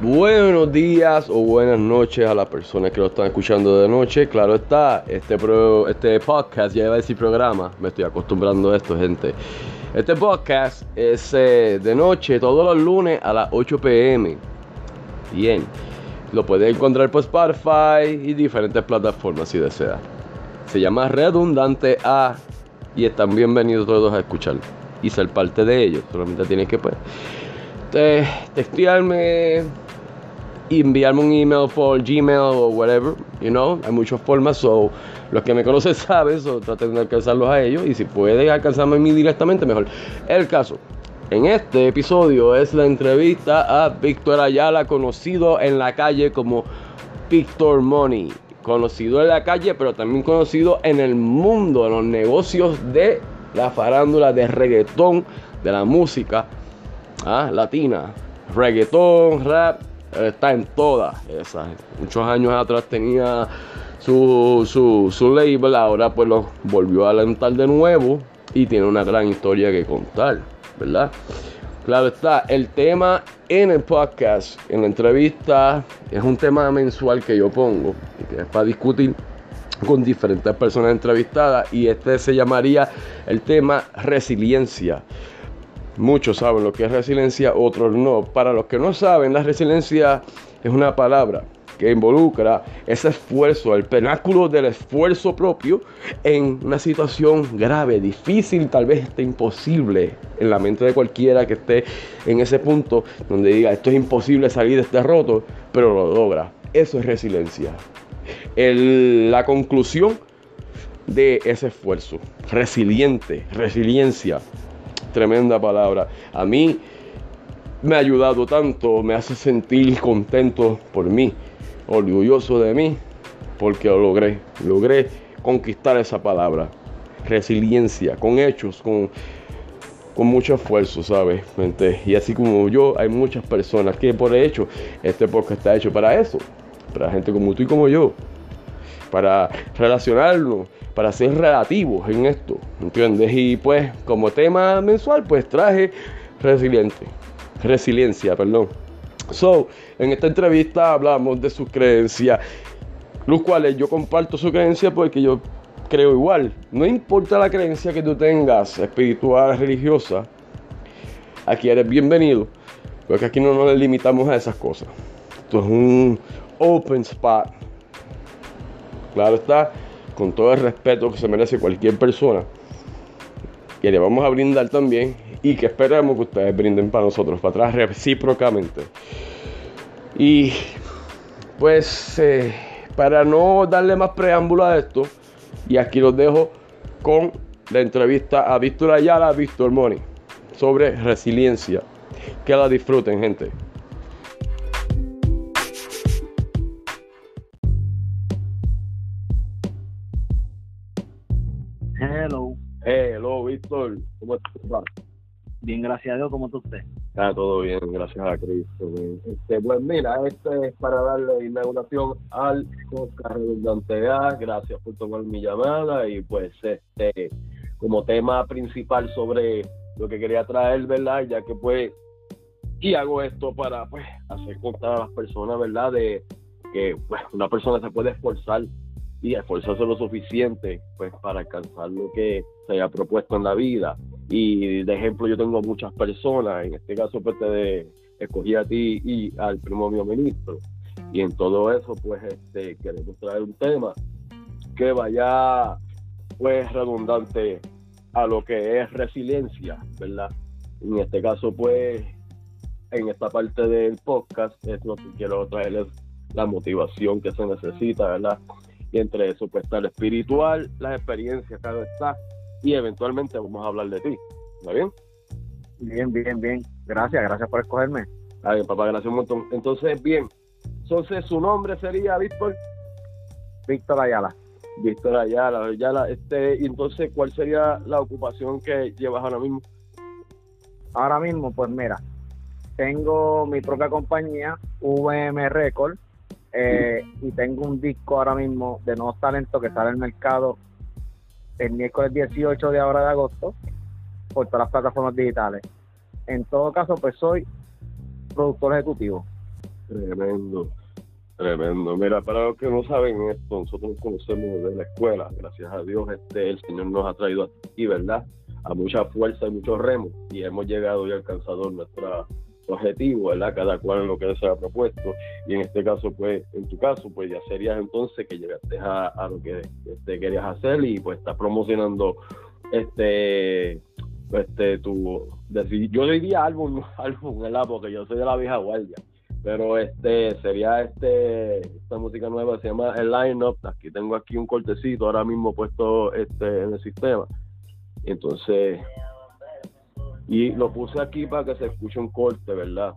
Buenos días o buenas noches a las personas que lo están escuchando de noche. Claro está, este, este podcast, ya iba a decir programa, me estoy acostumbrando a esto, gente. Este podcast es eh, de noche, todos los lunes a las 8 pm. Bien, lo puedes encontrar por Spotify y diferentes plataformas si desea. Se llama Redundante A y están bienvenidos todos a escuchar y ser parte de ellos. Solamente tienes que pues, textearme, enviarme un email por Gmail o whatever, you know, hay muchas formas, so los que me conocen saben, so traten de alcanzarlos a ellos y si pueden alcanzarme a mí directamente, mejor. El caso, en este episodio es la entrevista a Víctor Ayala, conocido en la calle como Víctor Money, conocido en la calle, pero también conocido en el mundo, en los negocios de la farándula, de reggaetón, de la música ¿ah? latina, reggaetón, rap, está en todas esas. Muchos años atrás tenía su, su, su label, ahora pues lo volvió a alentar de nuevo y tiene una gran historia que contar, ¿verdad? Claro está, el tema en el podcast, en la entrevista, es un tema mensual que yo pongo que es para discutir con diferentes personas entrevistadas y este se llamaría el tema resiliencia. Muchos saben lo que es resiliencia, otros no. Para los que no saben, la resiliencia es una palabra que involucra ese esfuerzo, el penáculo del esfuerzo propio en una situación grave, difícil, tal vez esté imposible en la mente de cualquiera que esté en ese punto donde diga esto es imposible salir de este roto, pero lo logra. Eso es resiliencia. la conclusión de ese esfuerzo, resiliente, resiliencia tremenda palabra. A mí me ha ayudado tanto, me hace sentir contento por mí, orgulloso de mí, porque lo logré. Logré conquistar esa palabra. Resiliencia, con hechos, con, con mucho esfuerzo, ¿sabes? Y así como yo, hay muchas personas que por hecho, este podcast está hecho para eso, para gente como tú y como yo, para relacionarnos, para ser relativos en esto, ¿entiendes? Y pues como tema mensual, pues traje resiliente, resiliencia, perdón. So, en esta entrevista hablamos de sus creencias, los cuales yo comparto su creencia porque yo creo igual. No importa la creencia que tú tengas, espiritual, religiosa, aquí eres bienvenido, porque aquí no nos limitamos a esas cosas. Esto es un open spot. Claro está, con todo el respeto que se merece cualquier persona. Y le vamos a brindar también y que esperemos que ustedes brinden para nosotros, para atrás recíprocamente. Y pues eh, para no darle más preámbulo a esto, y aquí los dejo con la entrevista a Víctor Ayala, Víctor Moni, sobre resiliencia. Que la disfruten, gente. Víctor. ¿Cómo estás? Bien, gracias a Dios. ¿Cómo está usted? Está todo bien, gracias a Cristo. Este, pues mira, este es para darle inauguración al podcast Redundante A. Gracias por tomar mi llamada y pues este como tema principal sobre lo que quería traer, ¿verdad? Ya que pues y hago esto para pues hacer contar a las personas, ¿verdad? De que pues una persona se puede esforzar y esforzarse lo suficiente pues para alcanzar lo que se haya propuesto en la vida. Y de ejemplo yo tengo muchas personas, en este caso pues te escogí a ti y al primer ministro. Y en todo eso pues este queremos traer un tema que vaya pues redundante a lo que es resiliencia, ¿verdad? En este caso pues en esta parte del podcast es lo que quiero traerles la motivación que se necesita, ¿verdad? Y entre eso pues está el espiritual, las experiencias, cada está, y eventualmente vamos a hablar de ti. ¿Está bien? Bien, bien, bien. Gracias, gracias por escogerme. Está bien, papá, gracias un montón. Entonces, bien. Entonces, su nombre sería Víctor. Víctor Ayala. Víctor Ayala, Ayala. Este, y entonces, ¿cuál sería la ocupación que llevas ahora mismo? Ahora mismo, pues mira, tengo mi propia compañía, VM Record, eh, y tengo un disco ahora mismo de nuevos talentos que sale al mercado el miércoles 18 de ahora de agosto por todas las plataformas digitales. En todo caso, pues soy productor ejecutivo. Tremendo, tremendo. Mira, para los que no saben esto, nosotros nos conocemos de la escuela, gracias a Dios, este el Señor nos ha traído aquí, ¿verdad? A mucha fuerza y mucho remo, y hemos llegado y alcanzado nuestra objetivo, ¿verdad? Cada cual en lo que se ha propuesto. Y en este caso, pues, en tu caso, pues ya serías entonces que llegaste a, lo que este, querías hacer y pues estás promocionando este este tu yo diría álbum álbum ¿verdad? porque yo soy de la vieja guardia pero este sería este esta música nueva se llama el line up aquí tengo aquí un cortecito ahora mismo puesto este en el sistema entonces y lo puse aquí para que se escuche un corte, ¿verdad?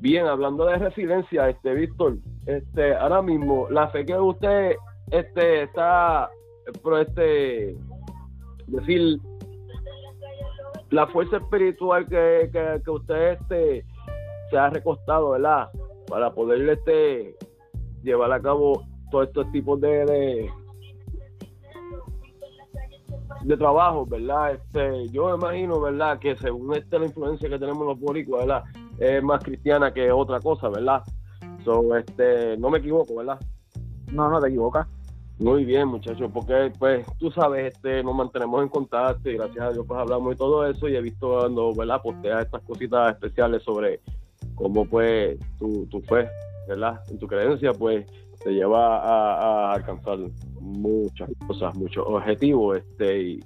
Bien, hablando de residencia, este Víctor, este ahora mismo la fe que usted este está pero este decir la fuerza espiritual que, que, usted este se ha recostado, ¿verdad? Para poder este llevar a cabo todos estos tipos de trabajo, ¿verdad? Este, yo me imagino, ¿verdad? Que según este, la influencia que tenemos los boricuas, ¿verdad? Es más cristiana que otra cosa, ¿verdad? So, este, no me equivoco, ¿verdad? No, no te equivocas. Muy bien, muchachos, porque pues tú sabes, este, nos mantenemos en contacto y gracias a Dios pues hablamos y todo eso y he visto cuando, ¿verdad? Postea estas cositas especiales sobre cómo pues tu, tu fe, ¿verdad? En tu creencia, pues te lleva a, alcanzar muchas cosas, muchos objetivos, este, y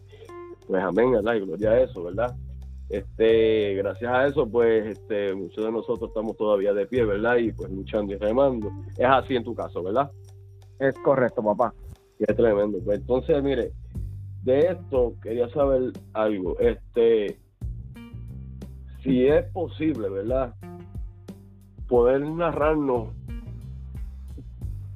pues amén, ¿verdad? Y gloria a eso, ¿verdad? Este, gracias a eso, pues, este, muchos de nosotros estamos todavía de pie, ¿verdad? Y pues luchando y remando. Es así en tu caso, ¿verdad? Es correcto, papá. Es tremendo. Pues entonces, mire, de esto quería saber algo. Este, si es posible, ¿verdad? Poder narrarnos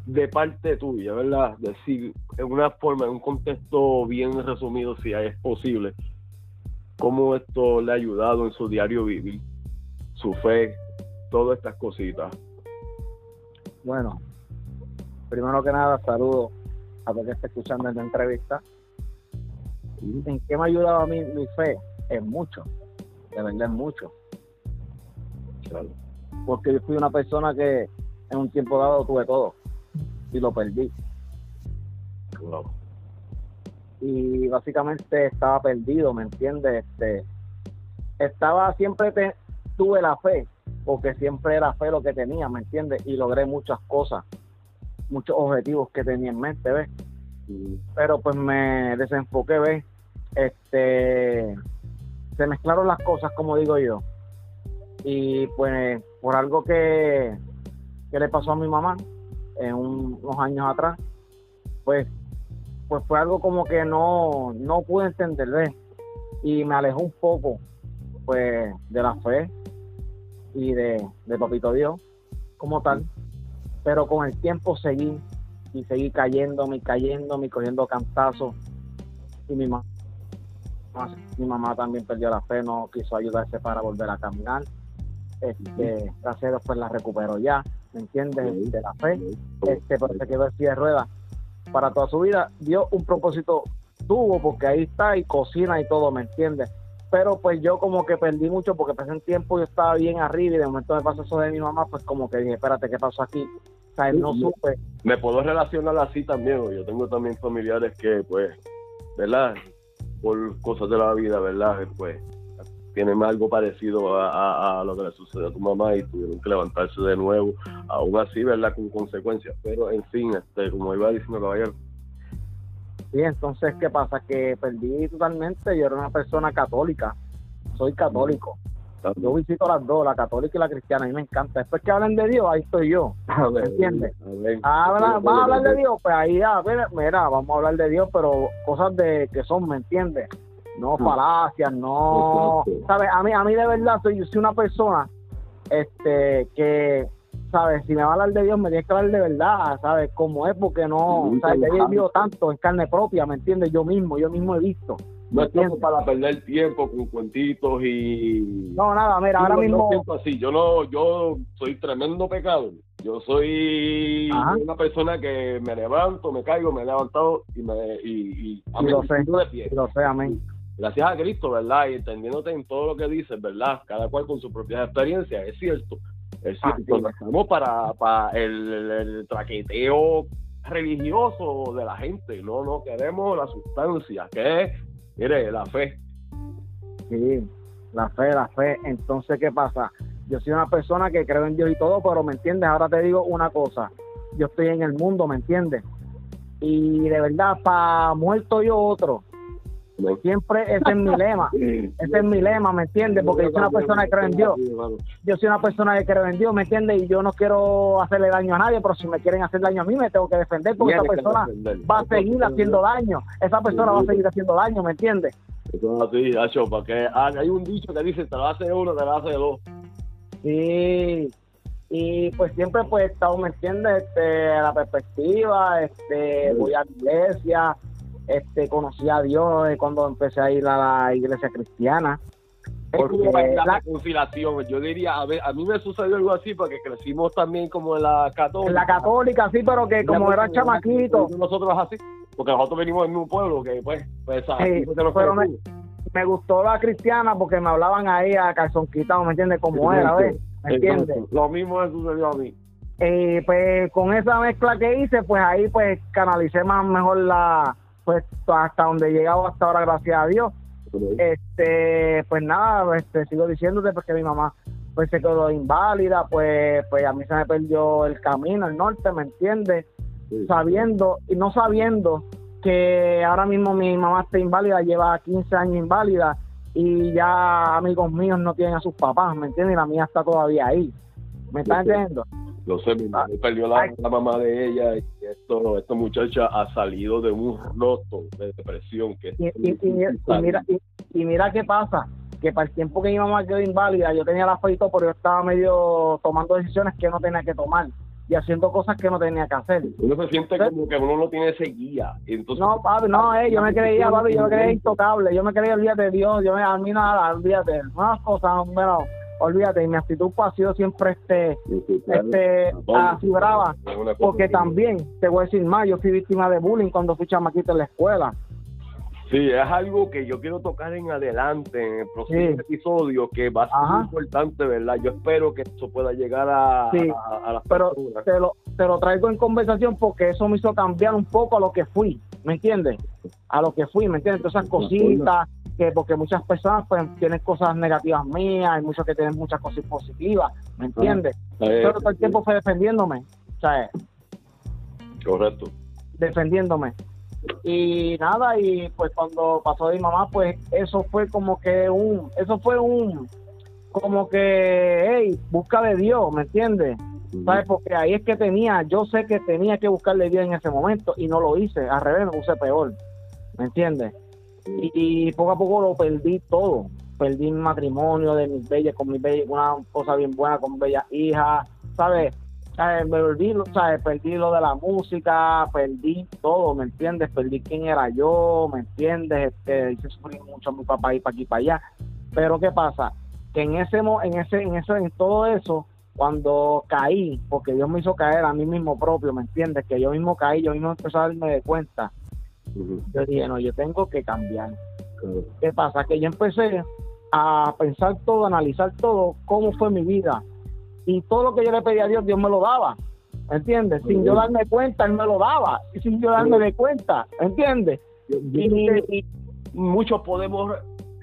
de parte tuya, ¿verdad? Decir en una forma, en un contexto bien resumido, si es posible, cómo esto le ha ayudado en su diario vivir, su fe, todas estas cositas. Bueno, primero que nada, saludo a los que está escuchando esta entrevista. ¿En qué me ha ayudado a mí mi fe? Es mucho, de verdad es mucho. Claro. Porque yo fui una persona que en un tiempo dado tuve todo y lo perdí. Y básicamente estaba perdido, ¿me entiendes? Este, estaba siempre tuve la fe, porque siempre era fe lo que tenía, ¿me entiendes? Y logré muchas cosas, muchos objetivos que tenía en mente, ¿ves? Pero pues me desenfoqué, ¿ves? Este, se mezclaron las cosas, como digo yo. Y pues por algo que, que le pasó a mi mamá, en unos años atrás, pues, pues fue algo como que no, no pude entender, Y me alejó un poco, pues, de la fe y de, de Papito Dios como tal. Pero con el tiempo seguí y seguí cayéndome y cayéndome y cogiendo cantazos. Y mi mamá, mi mamá también perdió la fe, no quiso ayudarse para volver a caminar. Este, gracias a Dios, pues la recuperó ya. ¿Me entiendes? De la fe, este, pero se quedó así de ruedas para toda su vida. Dio un propósito, tuvo, porque ahí está y cocina y todo, ¿me entiendes? Pero pues yo como que perdí mucho porque pasé un tiempo yo estaba bien arriba y de momento me pasó eso de mi mamá, pues como que dije, espérate, ¿qué pasó aquí? O sea, no supe. Me puedo relacionar así también, yo tengo también familiares que pues, ¿verdad? Por cosas de la vida, ¿verdad? Pues tienen algo parecido a, lo que le sucedió a tu mamá y tuvieron que levantarse de nuevo, aún así, ¿verdad? Con consecuencias, pero en fin, este, como iba diciendo caballero. Sí, entonces, ¿qué pasa? Que perdí totalmente, yo era una persona católica, soy católico. Yo visito las dos, la católica y la cristiana, a mí me encanta. Después que hablen de Dios, ahí estoy yo. ¿Me entiendes? Habla, ¿Vas a hablar de Dios? Pues ahí, a ver, mira, vamos a hablar de Dios, pero cosas de que son, ¿me entiendes? No mm. falacias, no, ¿sabes? A mí, a mí de verdad, soy, yo soy una persona este que, ¿sabes? Si me va a hablar de Dios, me tiene que hablar de verdad, ¿sabes? Como es, porque no, ¿sabes? Ya he vivido tanto en carne propia, ¿me entiendes? Yo mismo, yo mismo he visto. No es para perder tiempo con cuentitos y... No, nada, mira, ahora mismo... así, yo no, yo soy tremendo pecado. Yo soy una persona que me levanto, me caigo, me he levantado y me... Y, y, y lo sé, de pie. lo sé, amén gracias a Cristo, ¿verdad? Y entendiéndote en todo lo que dices, ¿verdad? Cada cual con su propia experiencia, es cierto. Es decir, estamos para, para el, el, traqueteo religioso de la gente, no, no queremos la sustancia, que es, mire, la fe. Sí, la fe, la fe. Entonces, ¿qué pasa? Yo soy una persona que creo en Dios y todo, pero ¿me entiendes? Ahora te digo una cosa. Yo estoy en el mundo, ¿me entiendes? Y de verdad, para muerto yo otro. Siempre ese es mi lema. Ese es mi lema, ¿me entiendes? Porque yo soy una persona que cree en Dios. Yo soy una persona que cree en Dios, ¿me entiendes? Y yo no quiero hacerle daño a nadie, pero si me quieren hacer daño a mí, me tengo que defender porque esa persona va a seguir haciendo daño. Esa persona va a seguir haciendo daño, ¿me entiendes? Eso es así, porque hay un dicho que dice, te lo hace uno, te lo hace dos. Sí, y pues siempre pues he estado, ¿me entiendes? Este, la perspectiva, este, voy a la iglesia, este, conocí a Dios cuando empecé a ir a la iglesia cristiana. Porque la, conciliación, yo diría, a, ver, a mí me sucedió algo así porque crecimos también como en la católica. En la católica, sí, pero que como era chamaquito. Nosotros así, porque nosotros venimos en un pueblo que pues, pues sí, pero me, me, gustó la cristiana porque me hablaban ahí a calzón quitado, ¿me entiendes? Como era, ¿ves? ¿Me entiendes? Lo mismo me sucedió a mí. Eh, pues con esa mezcla que hice, pues ahí pues canalicé más mejor la, pues hasta donde he llegado hasta ahora, gracias a Dios. Este, pues nada, este, sigo diciéndote porque mi mamá pues se quedó inválida, pues, pues a mí se me perdió el camino, el norte, ¿me entiendes? Sabiendo y no sabiendo que ahora mismo mi mamá está inválida, lleva 15 años inválida y ya amigos míos no tienen a sus papás, ¿me entiendes? Y la mía está todavía ahí. ¿Me estás entendiendo? Lo sé, mi mamá perdió la, mamá de ella y esto, esta muchacha ha salido de un roto de depresión. Que y, mira, y, mira qué pasa, que para el tiempo que mi mamá quedó inválida, yo tenía la fe pero yo estaba medio tomando decisiones que no tenía que tomar y haciendo cosas que no tenía que hacer. Uno se siente como que uno no tiene ese guía. Entonces, no, papi, no, eh, yo me creía, papi, yo me creía intocable, yo me creía, olvídate de Dios, yo me, a mí nada, olvídate, unas cosas, bueno, olvídate, y mi actitud pues, ha sido siempre este, este, así brava, porque también, te voy a decir más, yo fui víctima de bullying cuando fui chamaquito en la escuela. Sí, es algo que yo quiero tocar en adelante, en el próximo episodio, que va a ser muy importante, ¿verdad? Yo espero que eso pueda llegar a, sí. a, las Pero te lo, te lo traigo en conversación porque eso me hizo cambiar un poco a lo que fui, ¿me entiendes? A lo que fui, ¿me entiendes? Todas esas cositas, que porque muchas personas pues tienen cosas negativas mías, hay muchos que tienen muchas cosas positivas, ¿me entiendes? Pero todo el tiempo fue defendiéndome, ¿sabes? Correcto. Defendiéndome. Y nada y pues cuando pasó de mi mamá pues eso fue como que un eso fue un como que hey busca de Dios me entiendes sabes porque ahí es que tenía yo sé que tenía que buscarle Dios en ese momento y no lo hice al revés me puse peor me entiendes y, poco a poco lo perdí todo perdí mi matrimonio de mis bellas con mis bellas una cosa bien buena con bellas hijas sabes me perdí, ¿sabes? perdí lo de la música, perdí todo, ¿me entiendes? Perdí quién era yo, ¿me entiendes? Este, hice sufrir mucho a mi papá y para aquí para allá. Pero ¿qué pasa? Que en ese, en ese, en ese, en todo eso, cuando caí, porque Dios me hizo caer a mí mismo propio, ¿me entiendes? Que yo mismo caí, yo mismo empecé a darme de cuenta. Yo dije, no, yo tengo que cambiar. ¿Qué pasa? Que yo empecé a pensar todo, a analizar todo, cómo fue mi vida, y todo lo que yo le pedía a Dios, Dios me lo daba. ¿Entiendes? Sin yo darme cuenta, Él me lo daba. Y sin yo darme de cuenta. ¿Entiendes? Y, muchos podemos,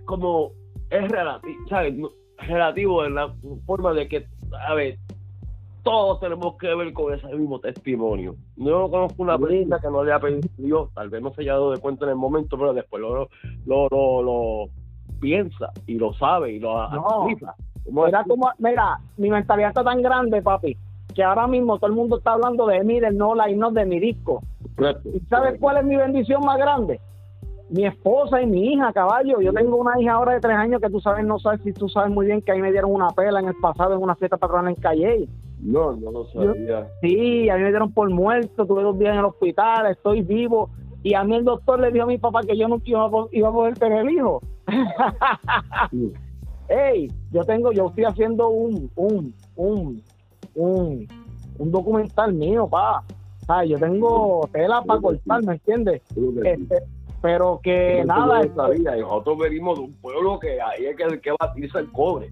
como es relativo, ¿sabes? Relativo en la forma de que, a ver, todos tenemos que ver con ese mismo testimonio. No conozco una persona que no le ha pedido Dios, tal vez no se haya dado de cuenta en el momento, pero después lo, lo, lo, piensa y lo sabe y lo no. Mira, como, mira, mi mentalidad está tan grande, papi, que ahora mismo todo el mundo está hablando de mí, del no la y no de mi disco. ¿Y sabes cuál es mi bendición más grande? Mi esposa y mi hija, caballo. Yo tengo una hija ahora de tres años que tú sabes, no sabes si tú sabes muy bien que ahí me dieron una pela en el pasado en una fiesta patronal en Calle. No, no lo sabía. sí, a mí me dieron por muerto, tuve dos días en el hospital, estoy vivo. Y a mí el doctor le dijo a mi papá que yo no iba a, poder tener hijo. hey, yo tengo, yo estoy haciendo un, un, un, un, un documental mío, pa. Yo tengo tela para cortar, ¿me entiendes? Este, pero que nada. Yo sabía, nosotros venimos de un pueblo que ahí hay que, que batirse el cobre.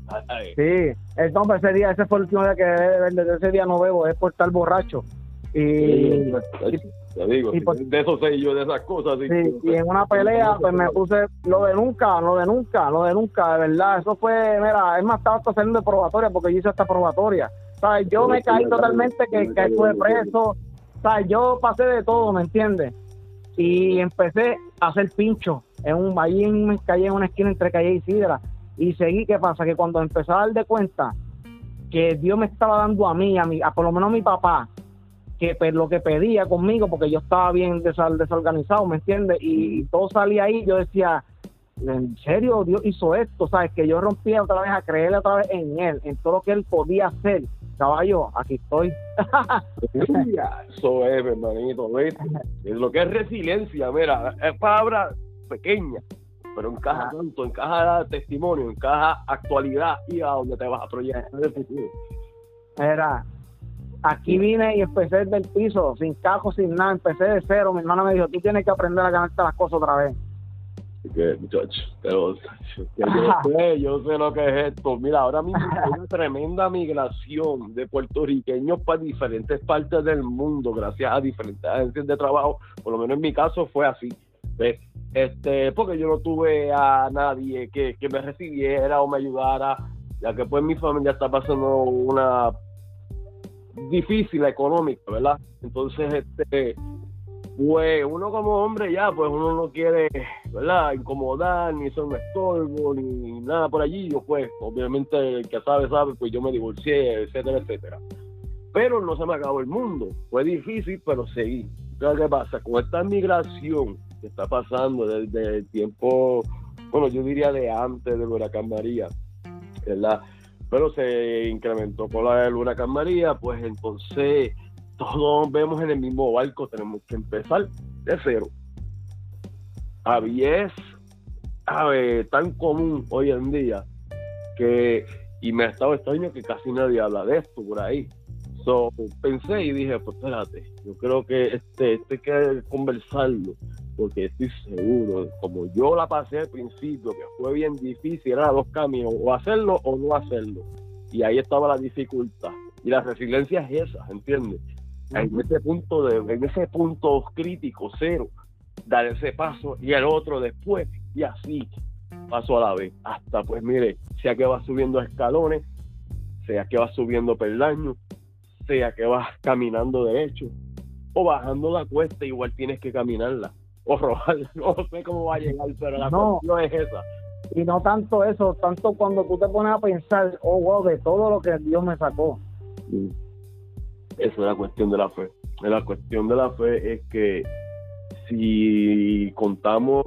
Sí, entonces ese día, ese fue el último día que desde ese día no bebo, es por estar borracho. Y, te digo, de eso sé yo, de esas cosas. Sí, y en una pelea, pues me puse lo de nunca, lo de nunca, lo de nunca, de verdad. Eso fue, mira, es más, estaba saliendo de probatoria porque yo hice esta probatoria. ¿Sabes? Yo me caí totalmente, que, que estuve preso. ¿Sabes? Yo pasé de todo, ¿me entiendes? Y empecé hacer pincho. En un, ahí en, me caí en una esquina entre Calle y Sidra. Y seguí, ¿qué pasa? Que cuando empecé a dar de cuenta que Dios me estaba dando a mí, a, mí, a por lo menos a mi papá, que lo que pedía conmigo, porque yo estaba bien desorganizado, ¿me entiendes? Y todo salía ahí, yo decía, ¿en serio Dios hizo esto? ¿Sabes? Que yo rompía otra vez a creerle otra vez en Él, en todo lo que Él podía hacer. Caballo, aquí estoy. Eso es, hermanito, Es lo que es resiliencia, mira, es palabra pequeña, pero encaja tanto, encaja testimonio, encaja actualidad y a donde te vas a proyectar el futuro. Era, Aquí vine y empecé del piso, sin cajo, sin nada, empecé de cero. Mi hermana me dijo, tú tienes que aprender a ganarte las cosas otra vez. Que, muchacho, pero yo sé, yo sé lo que es esto. Mira, ahora mismo hay una tremenda migración de puertorriqueños para diferentes partes del mundo, gracias a diferentes agencias de trabajo. Por lo menos en mi caso fue así. ¿ves? Este, porque yo no tuve a nadie que, que me recibiera o me ayudara, ya que pues mi familia está pasando una difícil económica, ¿verdad? Entonces, este, pues uno como hombre ya, pues uno no quiere, ¿verdad? Incomodar, ni ser un estorbo, ni nada por allí. Yo pues, obviamente, el que sabe, sabe, pues yo me divorcié, etcétera, etcétera. Pero no se me acabó el mundo. Fue difícil, pero seguí. ¿Qué pasa? Con esta migración que está pasando desde el tiempo, bueno, yo diría de antes del huracán María, ¿verdad? pero se incrementó con la del huracán María, pues entonces todos vemos en el mismo barco, tenemos que empezar de cero. Había es a ver, tan común hoy en día que, y me ha estado extraño que casi nadie habla de esto por ahí. So, pensé y dije, pues espérate, yo creo que este, este hay que conversarlo porque estoy seguro, como yo la pasé al principio, que fue bien difícil, era dos caminos, o hacerlo o no hacerlo. Y ahí estaba la dificultad. Y la resiliencia es esa, ¿entiendes? En ese punto de, en ese punto crítico, cero, dar ese paso y el otro después, y así, paso a la vez. Hasta pues mire, sea que vas subiendo escalones, sea que vas subiendo peldaños, sea que vas caminando derecho, o bajando la cuesta, igual tienes que caminarla o robarla. No sé cómo va a llegar, pero la no, es esa. Y no tanto eso, tanto cuando tú te pones a pensar, oh, wow, de todo lo que Dios me sacó. Esa es la cuestión de la fe. La cuestión de la fe es que si contamos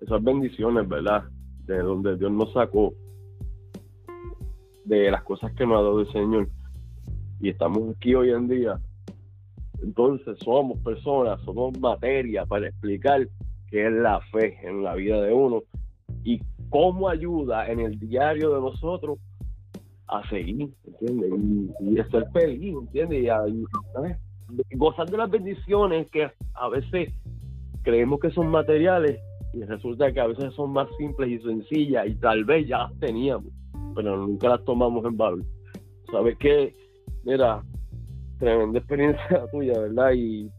esas bendiciones, ¿verdad? De donde Dios nos sacó, de las cosas que nos ha dado el Señor, y estamos aquí hoy en día, entonces somos personas, somos materia para explicar qué es la fe en la vida de uno y cómo ayuda en el diario de nosotros a seguir, ¿entiendes? Y, a ser feliz, ¿entiendes? Y a, gozar de las bendiciones que a veces creemos que son materiales y resulta que a veces son más simples y sencillas y tal vez ya las teníamos, pero nunca las tomamos en valor. ¿Sabes qué? Mira, tremenda experiencia tuya, ¿verdad? Y,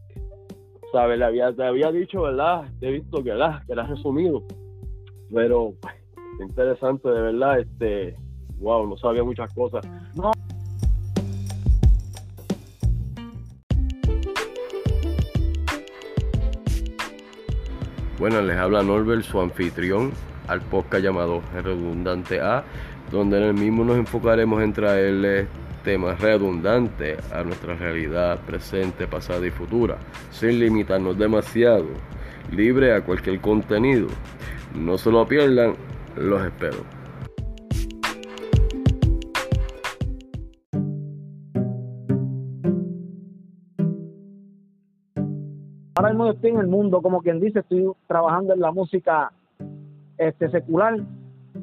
¿sabes? Te había dicho, ¿verdad? Te he visto que, ¿verdad? Que has resumido. Pero, pues, interesante, de verdad, este, wow, no sabía muchas cosas. No. Bueno, les habla Norbert, su anfitrión, al podcast llamado Redundante A, donde en el mismo nos enfocaremos en traerles temas redundantes a nuestra realidad presente, pasada y futura, sin limitarnos demasiado, libre a cualquier contenido. No se lo pierdan, los espero. Ahora mismo estoy en el mundo, como quien dice, estoy trabajando en la música este secular,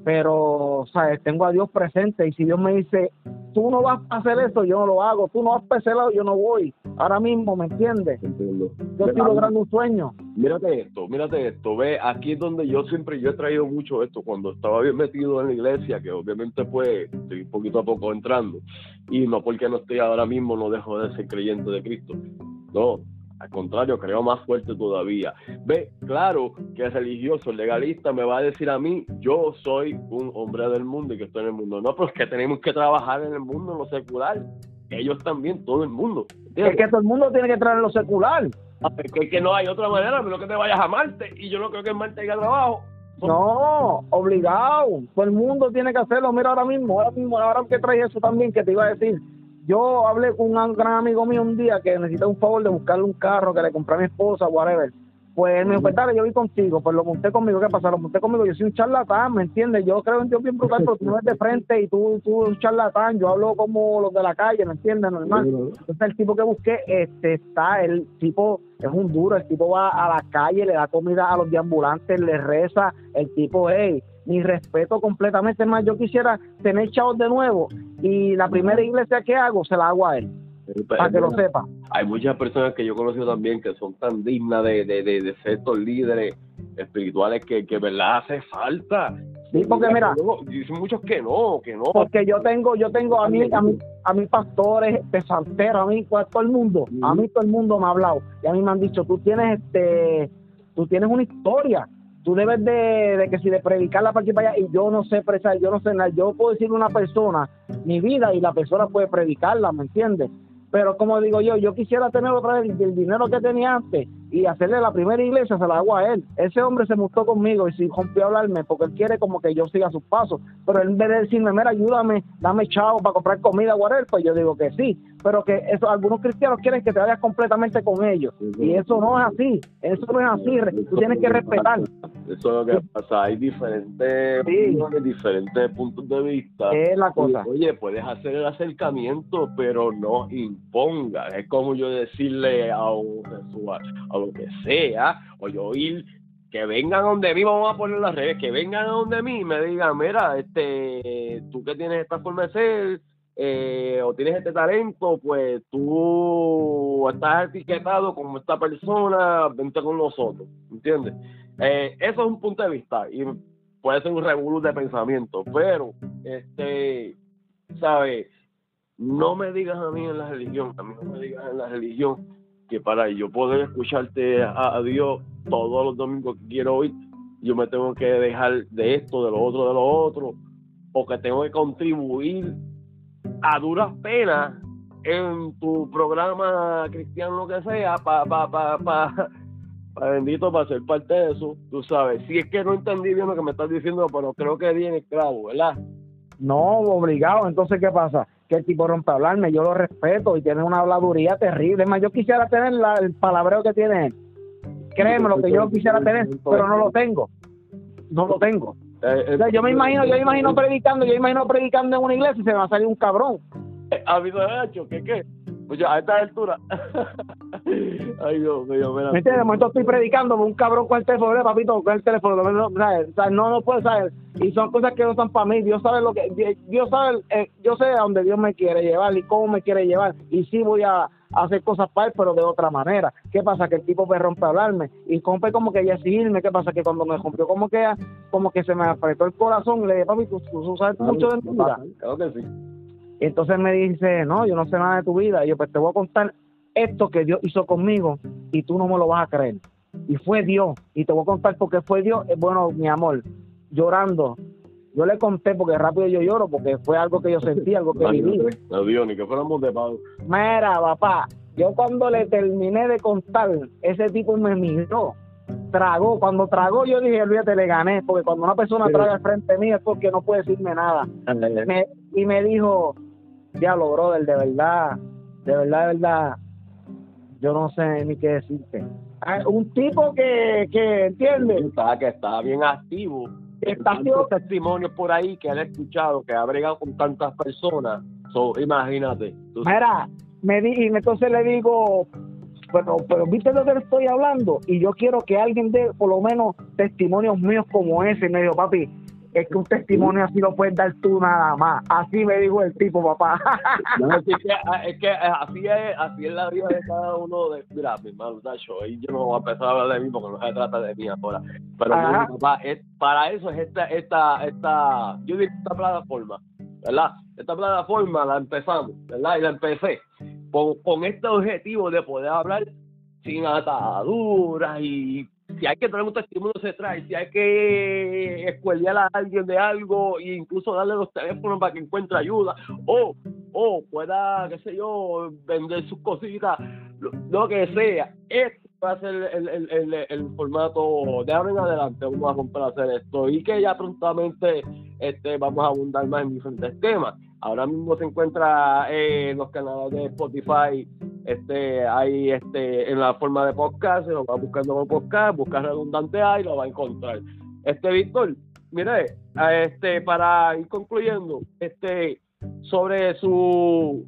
pero ¿sabes? tengo a Dios presente y si Dios me dice tú no vas a hacer eso, yo no lo hago, tú no vas a lado, yo no voy. Ahora mismo, ¿me entiendes? Yo estoy logrando un sueño. Mírate esto, mírate esto, ve, aquí es donde yo siempre, yo he traído mucho esto, cuando estaba bien metido en la iglesia, que obviamente pues estoy poquito a poco entrando, y no porque no estoy ahora mismo, no dejo de ser creyente de Cristo, no, al contrario, creo más fuerte todavía. Ve, claro que el religioso, el legalista me va a decir a mí, yo soy un hombre del mundo y que estoy en el mundo. No, pero es que tenemos que trabajar en el mundo, en lo secular. Ellos también, todo el mundo. Es que todo el mundo tiene que traer en lo secular. Es que no hay otra manera, menos que te vayas a Marte. Y yo no creo que en Marte haya trabajo. No, obligado. Todo el mundo tiene que hacerlo. Mira, ahora mismo, ahora mismo, ahora que traes eso también, que te iba a decir yo hablé con un gran amigo mío un día que necesita un favor de buscarle un carro que le compré a mi esposa, whatever. Pues me dijo, pues dale, yo voy contigo, pues lo monté conmigo, ¿qué pasa? Lo monté conmigo, yo soy un charlatán, ¿me entiendes? Yo creo en Dios bien brutal, pero tú no eres de frente y tú, tú un charlatán, yo hablo como los de la calle, ¿me entiendes? Normal. Entonces el tipo que busqué, este, está, el tipo es un duro, el tipo va a la calle, le da comida a los deambulantes, le reza, el tipo, hey, mi respeto completamente. más, yo quisiera tener chavos de nuevo y la primera iglesia que hago se la hago a él. Para que lo sepa. Hay muchas personas que yo he conocido también que son tan dignas de, de, de, ser estos líderes espirituales que, que verdad hace falta. Sí, porque mira, dicen muchos que no, que no. Porque yo tengo, yo tengo a mí, a mí, a mis pastores de a mí, todo el mundo, a mí todo el mundo me ha hablado y a mí me han dicho, tú tienes este, tú tienes una historia, tú debes de, que si de predicar la parte para allá, y yo no sé expresar, yo no sé nada, yo puedo decirle a una persona mi vida y la persona puede predicarla, ¿me entiendes? Pero como digo yo, yo quisiera tener otra vez el dinero que tenía antes y hacerle la primera iglesia, se la hago a él. Ese hombre se gustó conmigo y si rompió a hablarme porque él quiere como que yo siga sus pasos. Pero en vez de decirme, mira, ayúdame, dame chavo para comprar comida, whatever, pues yo digo que sí. Pero que eso, algunos cristianos quieren que te vayas completamente con ellos. Y eso no es así. Eso no es así. Tú tienes que respetar. Eso es lo que pasa. Hay diferentes, diferentes puntos de vista. Es la cosa. Oye, puedes hacer el acercamiento, pero no imponga. Es como yo decirle a un a lo que sea, o yo ir, que vengan donde mí, vamos a poner las redes, que vengan a donde mí y me digan, mira, este, tú que tienes esta forma de ser, eh, o tienes este talento, pues tú estás etiquetado como esta persona, vente con nosotros, ¿entiendes? Eh, eso es un punto de vista y puede ser un revolú de pensamiento, pero, este, ¿sabes? No me digas a mí en la religión, a mí no me digas en la religión que para yo poder escucharte a, Dios todos los domingos que quiero oír, yo me tengo que dejar de esto, de lo otro, de lo otro, o que tengo que contribuir a duras penas en tu programa cristiano, lo que sea, pa, pa, pa, pa, bendito, para ser parte de eso, tú sabes. Si es que no entendí bien lo que me estás diciendo, pero creo que bien esclavo, ¿verdad? No, obligado. Entonces, ¿qué pasa? Que el tipo rompe a hablarme, yo lo respeto y tiene una habladuría terrible. Más, yo quisiera tener el palabreo que tiene él. Créeme lo que yo quisiera tener, pero no lo tengo. No lo tengo. Eh, eh, yo me imagino, yo me imagino predicando, yo me imagino predicando en una iglesia y se me va a salir un cabrón. ¿Ha habido hecho? ¿Qué qué? Pues a esta altura. Ay, Dios mío, mira. ¿Me De momento estoy predicando un cabrón con el teléfono, papito, con el teléfono. No, no, no puedo saber. Y son cosas que no son para mí. Dios sabe lo que. Dios sabe, eh, yo sé a dónde Dios me quiere llevar y cómo me quiere llevar. Y sí voy a hacer cosas para él, pero de otra manera. ¿Qué pasa? Que el tipo me rompe a hablarme y rompe como que ya exigirme. ¿Qué pasa? Que cuando me rompió como que, como que se me apretó el corazón, le dije, papi, tú, tú sabes mucho de mi vida. Creo que sí. Entonces me dice, no, yo no sé nada de tu vida. Y yo, pues te voy a contar esto que Dios hizo conmigo y tú no me lo vas a creer. Y fue Dios. Y te voy a contar por qué fue Dios. Bueno, mi amor, llorando. Yo le conté porque rápido yo lloro porque fue algo que yo sentí, algo que viví. No, Dios, ni que fuéramos de pago. Mira, papá, yo cuando le terminé de contar, ese tipo me miró, tragó. Cuando tragó, yo dije, olvídate, le gané. Porque cuando una persona traga al frente mío es porque no puede decirme nada. y me dijo, diablo, brother, de verdad, de verdad, de verdad, yo no sé ni qué decirte. Ah, un tipo que, que entiende. Está, que está bien activo. Está activo. testimonios por ahí que han escuchado, que ha bregado con tantas personas. So, imagínate. Mira, me di, y entonces le digo, pero, pero viste lo que estoy hablando y yo quiero que alguien dé por lo menos testimonios míos como ese. Y me dijo, papi, es que un testimonio así lo puedes dar tú nada más. Así me dijo el tipo, papá. No, es, que, es que así es, así es la vida de cada uno. De, mira, mi hermano, Tacho, y yo no voy a empezar a hablar de mí porque no se trata de mí ahora. Pero papá, es, para eso es esta, esta, esta, yo digo esta plataforma, ¿verdad? Esta plataforma la empezamos, ¿verdad? Y la empecé con, con este objetivo de poder hablar sin ataduras y si hay que traer un testimonio se trae, si hay que escuelear a alguien de algo e incluso darle los teléfonos para que encuentre ayuda o, o pueda, qué sé yo, vender sus cositas, lo, que sea. Este va a ser el, el, el, el, formato de ahora en adelante, vamos a comprar hacer esto y que ya prontamente este, vamos a abundar más en diferentes temas. Ahora mismo se encuentra en los canales de Spotify este hay este en la forma de podcast, se lo va buscando como podcast, busca redundante ahí y lo va a encontrar. Este Víctor, mire, este para ir concluyendo, este sobre su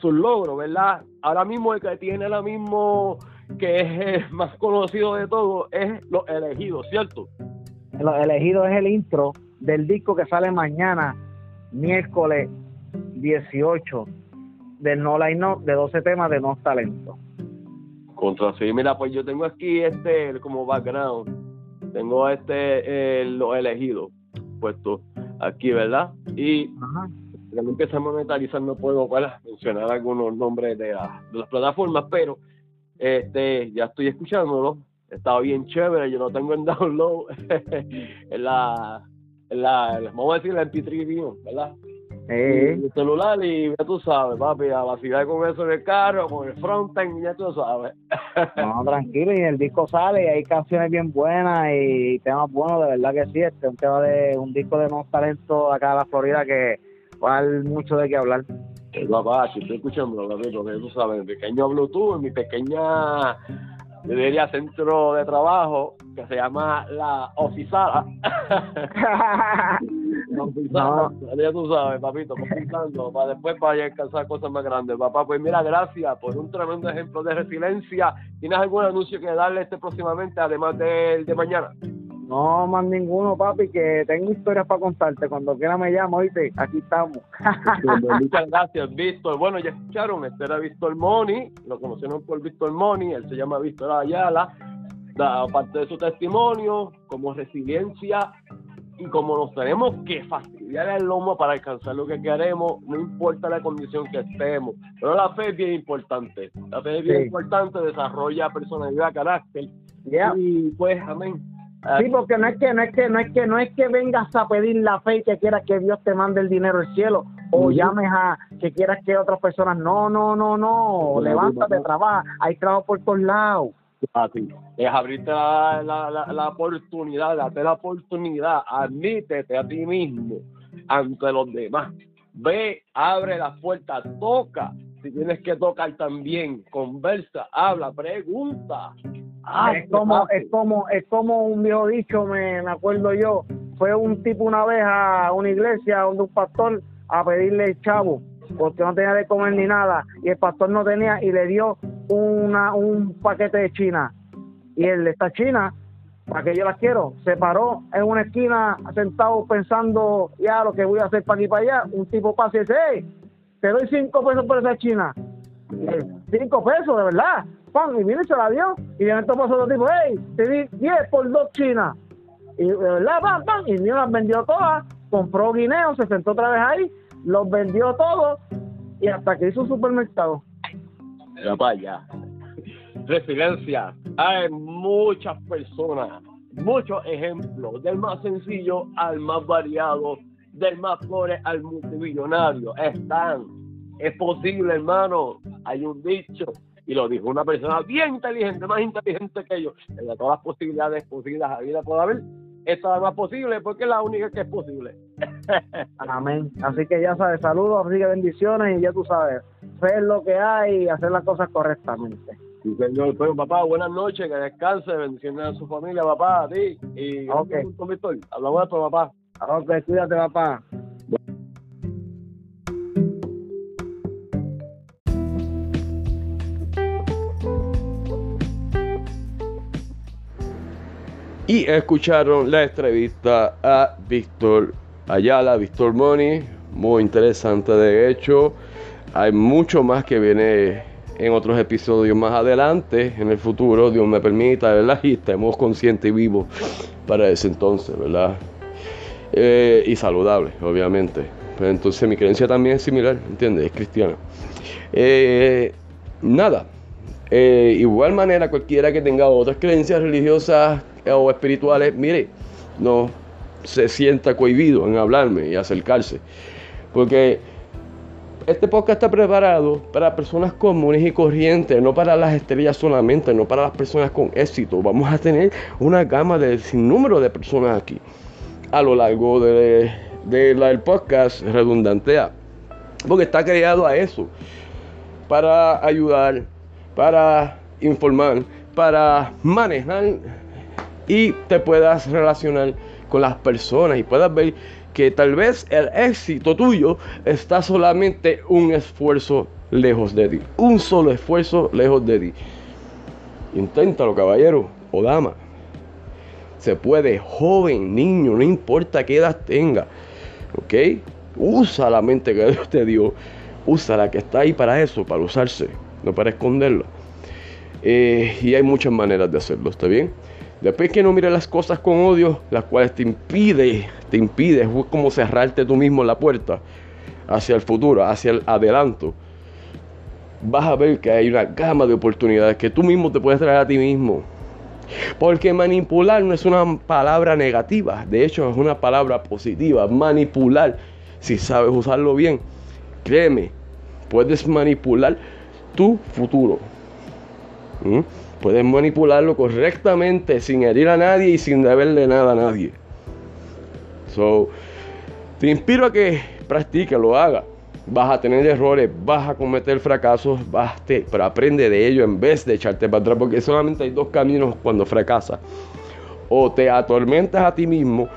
su logro, ¿verdad? Ahora mismo el que tiene ahora mismo que es el más conocido de todo es Los Elegidos, ¿cierto? Los Elegidos es el intro del disco que sale mañana, miércoles 18 del No Line No, de 12 temas de No Talento. Contra sí, mira, pues yo tengo aquí este como background, tengo este lo elegido puesto aquí, ¿verdad? Y cuando empieza a monetarizar no puedo para mencionar algunos nombres de, de las plataformas, pero este ya estoy escuchándolo, está bien chévere, yo lo tengo en download en la, la, vamos a decir la MP3 ¿verdad? Eh. El celular y ya tú sabes, papi, a vacilar con eso en el carro, con el frontend, ya tú sabes. no, tranquilo, y el disco sale y hay canciones bien buenas y temas buenos, de verdad que sí. Este es un tema de un disco de más talento acá de la Florida que va a dar mucho de qué hablar. El papá, si estoy escuchando, papi, porque tú sabes, en pequeño Bluetooth, en mi pequeña yo diría centro de trabajo que se llama la oficina la oficina, ya tú sabes, papito, para después para alcanzar cosas más grandes. Papá, pues mira, gracias por un tremendo ejemplo de resiliencia. ¿Tienes algún anuncio que darle este próximamente, además del de mañana? No, más ninguno, papi, que tengo historias para contarte. Cuando quiera me llamo, oíste, aquí estamos. Muchas gracias, Víctor. Bueno, ya escucharon, este era Víctor Moni, lo conocieron por Víctor Moni, él se llama Víctor Ayala. Aparte de su testimonio, como resiliencia y como nos tenemos que fastidiar el lomo para alcanzar lo que queremos, no importa la condición que estemos. Pero la fe es bien importante. La fe es bien importante, desarrolla personalidad, carácter. Y pues, amén Sí, porque no es que no es que no es que no es que vengas a pedir la fe y que quieras que Dios te mande el dinero del cielo o llames a que quieras que otras personas no, no, no, no, levántate, trabaja, hay trabajo por todos lados. Es abrirte la, la, la, oportunidad, date la oportunidad, admítete a ti mismo ante los demás. Ve, abre las puertas, toca. Si tienes que tocar también, conversa, habla, pregunta. Es como, es como, es como un viejo dicho, me, me acuerdo yo, fue un tipo una vez a una iglesia donde un pastor a pedirle chavo, porque no tenía de comer ni nada, y el pastor no tenía y le dio una, un paquete de China. Y él de esta China, para que yo las quiero, se paró en una esquina sentado pensando, ya lo que voy a hacer para aquí para allá, un tipo pasa y dice, hey, te doy cinco pesos por esa China. cinco pesos, de verdad y viene y se la dio. Y de momento pasó otro tipo, hey, te di 10 por dos chinas. Y de verdad, pam, pam, y mío las vendió todas, compró guineo, se sentó otra vez ahí, los vendió todos y hasta que hizo un supermercado. Ya vaya. Resiliencia. Hay muchas personas, muchos ejemplos, del más sencillo al más variado, del más pobre al multimillonario. Están. Es posible, hermano. Hay un dicho y lo dijo una persona bien inteligente, más inteligente que yo, de todas las posibilidades posibles a vida puede haber, esta es más posible porque es la única que es posible. Amén. Así que ya sabes, saludos, así que bendiciones y ya tú sabes, fe lo que hay y hacer las cosas correctamente. Sí, señor. Pues, papá, buenas noches, que descanse, bendiciones a su familia, papá, a ti. Y okay. hablamos de esto, papá. Ok, cuídate, papá. Y escucharon la entrevista a Víctor Ayala, Víctor Moni, muy interesante de hecho. Hay mucho más que viene en otros episodios más adelante, en el futuro, Dios me permita, ¿verdad? Y estemos conscientes y vivos para ese entonces, ¿verdad? Eh, y saludable, obviamente. Pero entonces mi creencia también es similar, ¿entiendes? Es cristiana. Eh, nada. Eh, igual manera, cualquiera que tenga otras creencias religiosas o espirituales, mire, no se sienta cohibido en hablarme y acercarse. Porque este podcast está preparado para personas comunes y corrientes, no para las estrellas solamente, no para las personas con éxito. Vamos a tener una gama de sin número de personas aquí a lo largo del de, podcast redundante A. Porque está creado a eso, para ayudar, para informar, para manejar y te puedas relacionar con las personas y puedas ver que tal vez el éxito tuyo está solamente un esfuerzo lejos de ti. Un solo esfuerzo lejos de ti. Inténtalo, caballero o dama. Se puede, joven, niño, no importa qué edad tenga. ¿Ok? Usa la mente que Dios te dio. Usa la que está ahí para eso, para usarse, no para esconderlo. Eh, y hay muchas maneras de hacerlo, ¿está bien? Después que no mires las cosas con odio, las cuales te impide, te impide, es como cerrarte tú mismo la puerta hacia el futuro, hacia el adelanto. Vas a ver que hay una gama de oportunidades que tú mismo te puedes traer a ti mismo. Porque manipular no es una palabra negativa, de hecho es una palabra positiva. Manipular, si sabes usarlo bien, créeme, puedes manipular tu futuro. ¿Mm? Puedes manipularlo correctamente sin herir a nadie y sin deberle nada a nadie. So, te inspiro a que practique, lo haga. Vas a tener errores, vas a cometer fracasos, vas pero aprende de ello en vez de echarte para atrás, porque solamente hay dos caminos cuando fracasas. O te atormentas a ti mismo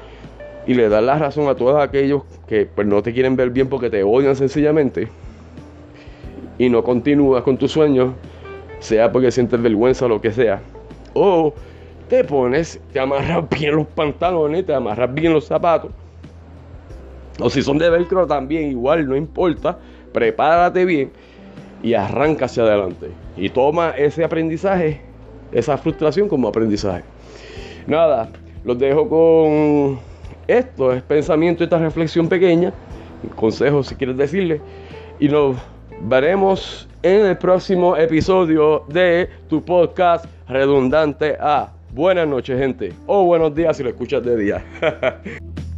y le das la razón a todos aquellos que pues, no te quieren ver bien porque te odian sencillamente y no continúas con tus sueños sea porque sientes vergüenza o lo que sea. O te pones, te amarras bien los pantalones, te amarras bien los zapatos. O si son de velcro también, igual, no importa. Prepárate bien y arranca hacia adelante. Y toma ese aprendizaje, esa frustración como aprendizaje. Nada, los dejo con esto, es pensamiento, esta reflexión pequeña, consejos si quieres decirle. Y nos veremos en el próximo episodio de tu podcast redundante A. Buenas noches, gente. O buenos días si lo escuchas de día.